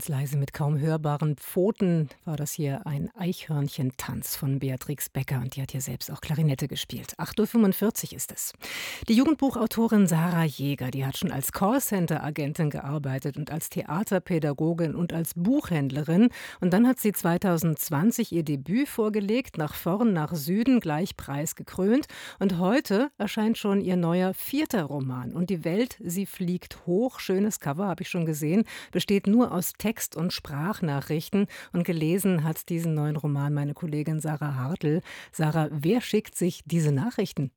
Ganz leise mit kaum hörbaren Pfoten war das hier ein Eichhörnchentanz von Beatrix Becker und die hat hier selbst auch Klarinette gespielt. 8.45 Uhr ist es. Die Jugendbuchautorin Sarah Jäger, die hat schon als Callcenter-Agentin gearbeitet und als Theaterpädagogin und als Buchhändlerin. Und dann hat sie 2020 ihr Debüt vorgelegt, nach vorn, nach Süden, gleich preisgekrönt. Und heute erscheint schon ihr neuer vierter Roman. Und die Welt, sie fliegt hoch. Schönes Cover, habe ich schon gesehen, besteht nur aus Text- und Sprachnachrichten. Und gelesen hat diesen neuen Roman meine Kollegin Sarah Hartl. Sarah, wer schickt sich diese Nachrichten?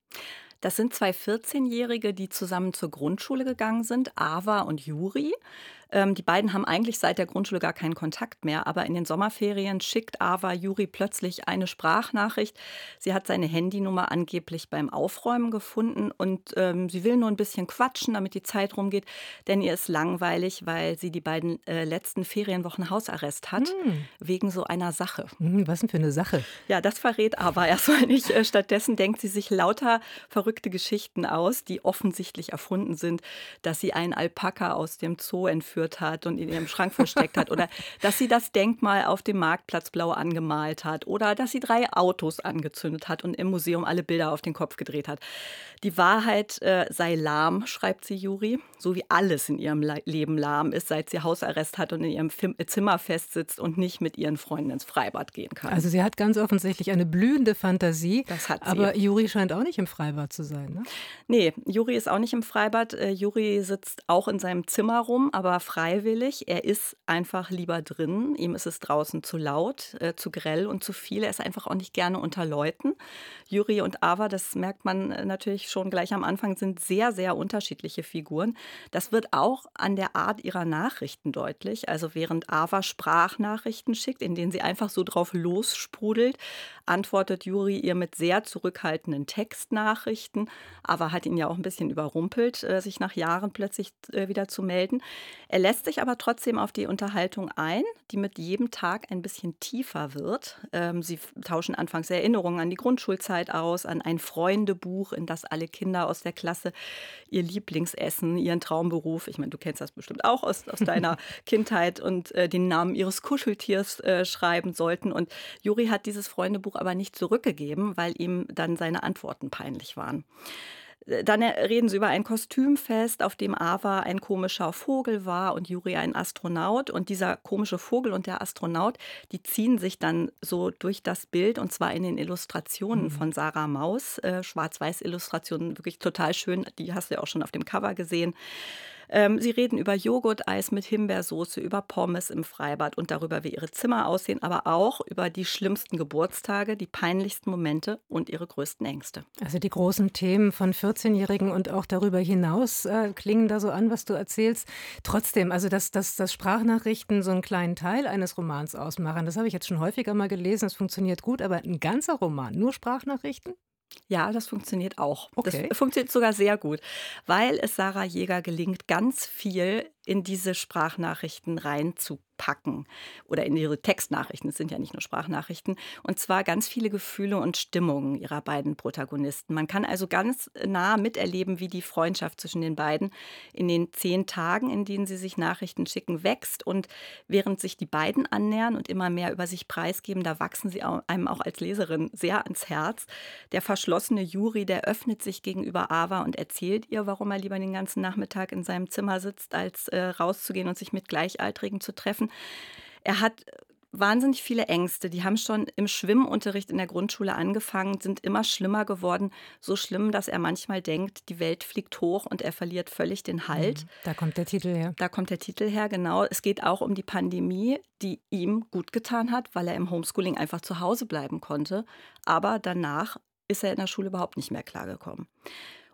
Das sind zwei 14-Jährige, die zusammen zur Grundschule gegangen sind, Ava und Juri. Ähm, die beiden haben eigentlich seit der Grundschule gar keinen Kontakt mehr, aber in den Sommerferien schickt Ava Juri plötzlich eine Sprachnachricht. Sie hat seine Handynummer angeblich beim Aufräumen gefunden und ähm, sie will nur ein bisschen quatschen, damit die Zeit rumgeht, denn ihr ist langweilig, weil sie die beiden äh, letzten Ferienwochen Hausarrest hat, hm. wegen so einer Sache. Hm, was denn für eine Sache? Ja, das verrät Ava erstmal nicht. Äh, stattdessen denkt sie sich lauter verrückte Geschichten aus, die offensichtlich erfunden sind, dass sie einen Alpaka aus dem Zoo entführt eingeführt hat und in ihrem Schrank versteckt hat oder dass sie das Denkmal auf dem Marktplatz blau angemalt hat oder dass sie drei Autos angezündet hat und im Museum alle Bilder auf den Kopf gedreht hat. Die Wahrheit äh, sei lahm, schreibt sie Juri, so wie alles in ihrem Leben lahm ist, seit sie Hausarrest hat und in ihrem Zimmer festsitzt und nicht mit ihren Freunden ins Freibad gehen kann. Also sie hat ganz offensichtlich eine blühende Fantasie. Das hat sie. Aber Juri scheint auch nicht im Freibad zu sein, ne? Nee, Juri ist auch nicht im Freibad. Äh, Juri sitzt auch in seinem Zimmer rum, aber freiwillig. Er ist einfach lieber drin. Ihm ist es draußen zu laut, äh, zu grell und zu viel. Er ist einfach auch nicht gerne unter Leuten. Juri und Ava, das merkt man äh, natürlich schon gleich am Anfang, sind sehr, sehr unterschiedliche Figuren. Das wird auch an der Art ihrer Nachrichten deutlich. Also während Ava Sprachnachrichten schickt, in denen sie einfach so drauf lossprudelt, antwortet Juri ihr mit sehr zurückhaltenden Textnachrichten. Ava hat ihn ja auch ein bisschen überrumpelt, äh, sich nach Jahren plötzlich wieder zu melden. Er lässt sich aber trotzdem auf die Unterhaltung ein, die mit jedem Tag ein bisschen tiefer wird. Ähm, sie tauschen anfangs Erinnerungen an die Grundschulzeit aus, an ein Freundebuch, in das alle Kinder aus der Klasse ihr Lieblingsessen, ihren Traumberuf, ich meine, du kennst das bestimmt auch aus, aus deiner Kindheit und äh, den Namen ihres Kuscheltiers äh, schreiben sollten. Und Juri hat dieses Freundebuch aber nicht zurückgegeben, weil ihm dann seine Antworten peinlich waren. Dann reden sie über ein Kostümfest, auf dem Ava ein komischer Vogel war und Juri ein Astronaut. Und dieser komische Vogel und der Astronaut, die ziehen sich dann so durch das Bild und zwar in den Illustrationen mhm. von Sarah Maus. Äh, Schwarz-Weiß-Illustrationen, wirklich total schön. Die hast du ja auch schon auf dem Cover gesehen. Ähm, sie reden über Joghurt-Eis mit Himbeersoße, über Pommes im Freibad und darüber, wie ihre Zimmer aussehen, aber auch über die schlimmsten Geburtstage, die peinlichsten Momente und ihre größten Ängste. Also die großen Themen von 14-Jährigen und auch darüber hinaus äh, klingen da so an, was du erzählst. Trotzdem, also dass, dass, dass Sprachnachrichten so einen kleinen Teil eines Romans ausmachen, das habe ich jetzt schon häufiger mal gelesen, es funktioniert gut, aber ein ganzer Roman, nur Sprachnachrichten? Ja, das funktioniert auch. Okay. Das funktioniert sogar sehr gut, weil es Sarah Jäger gelingt, ganz viel in diese Sprachnachrichten reinzupacken oder in ihre Textnachrichten. Es sind ja nicht nur Sprachnachrichten. Und zwar ganz viele Gefühle und Stimmungen ihrer beiden Protagonisten. Man kann also ganz nah miterleben, wie die Freundschaft zwischen den beiden in den zehn Tagen, in denen sie sich Nachrichten schicken, wächst. Und während sich die beiden annähern und immer mehr über sich preisgeben, da wachsen sie einem auch als Leserin sehr ans Herz. Der verschlossene Juri, der öffnet sich gegenüber Ava und erzählt ihr, warum er lieber den ganzen Nachmittag in seinem Zimmer sitzt, als äh, rauszugehen und sich mit Gleichaltrigen zu treffen. Er hat wahnsinnig viele Ängste. Die haben schon im Schwimmunterricht in der Grundschule angefangen, sind immer schlimmer geworden. So schlimm, dass er manchmal denkt, die Welt fliegt hoch und er verliert völlig den Halt. Mhm. Da kommt der Titel her. Da kommt der Titel her, genau. Es geht auch um die Pandemie, die ihm gut getan hat, weil er im Homeschooling einfach zu Hause bleiben konnte. Aber danach ist er in der Schule überhaupt nicht mehr klargekommen.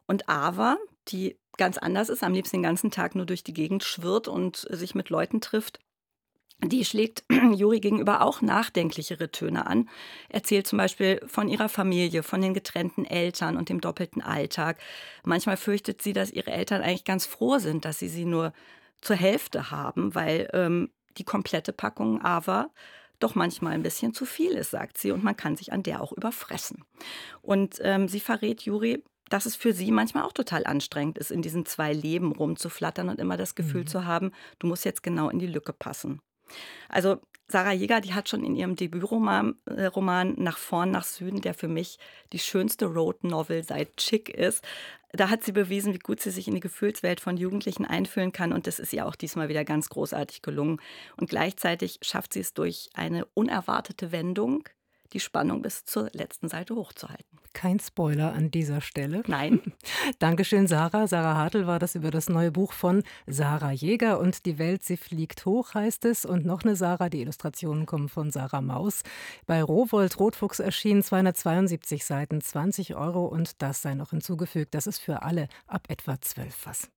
Und Ava, die ganz anders ist, am liebsten den ganzen Tag nur durch die Gegend schwirrt und sich mit Leuten trifft. Die schlägt Juri gegenüber auch nachdenklichere Töne an. Erzählt zum Beispiel von ihrer Familie, von den getrennten Eltern und dem doppelten Alltag. Manchmal fürchtet sie, dass ihre Eltern eigentlich ganz froh sind, dass sie sie nur zur Hälfte haben, weil ähm, die komplette Packung Ava doch manchmal ein bisschen zu viel ist, sagt sie, und man kann sich an der auch überfressen. Und ähm, sie verrät Juri, dass es für sie manchmal auch total anstrengend ist, in diesen zwei Leben rumzuflattern und immer das Gefühl mhm. zu haben, du musst jetzt genau in die Lücke passen. Also Sarah Jäger, die hat schon in ihrem Debütroman äh, Roman Nach vorn, nach Süden, der für mich die schönste Road Novel seit Chick ist, da hat sie bewiesen, wie gut sie sich in die Gefühlswelt von Jugendlichen einfühlen kann. Und das ist ihr auch diesmal wieder ganz großartig gelungen. Und gleichzeitig schafft sie es durch eine unerwartete Wendung, die Spannung bis zur letzten Seite hochzuhalten. Kein Spoiler an dieser Stelle. Nein. Dankeschön, Sarah. Sarah Hartl war das über das neue Buch von Sarah Jäger und Die Welt, sie fliegt hoch, heißt es. Und noch eine Sarah, die Illustrationen kommen von Sarah Maus. Bei Rowold Rotfuchs erschienen 272 Seiten, 20 Euro und das sei noch hinzugefügt. Das ist für alle ab etwa 12 was.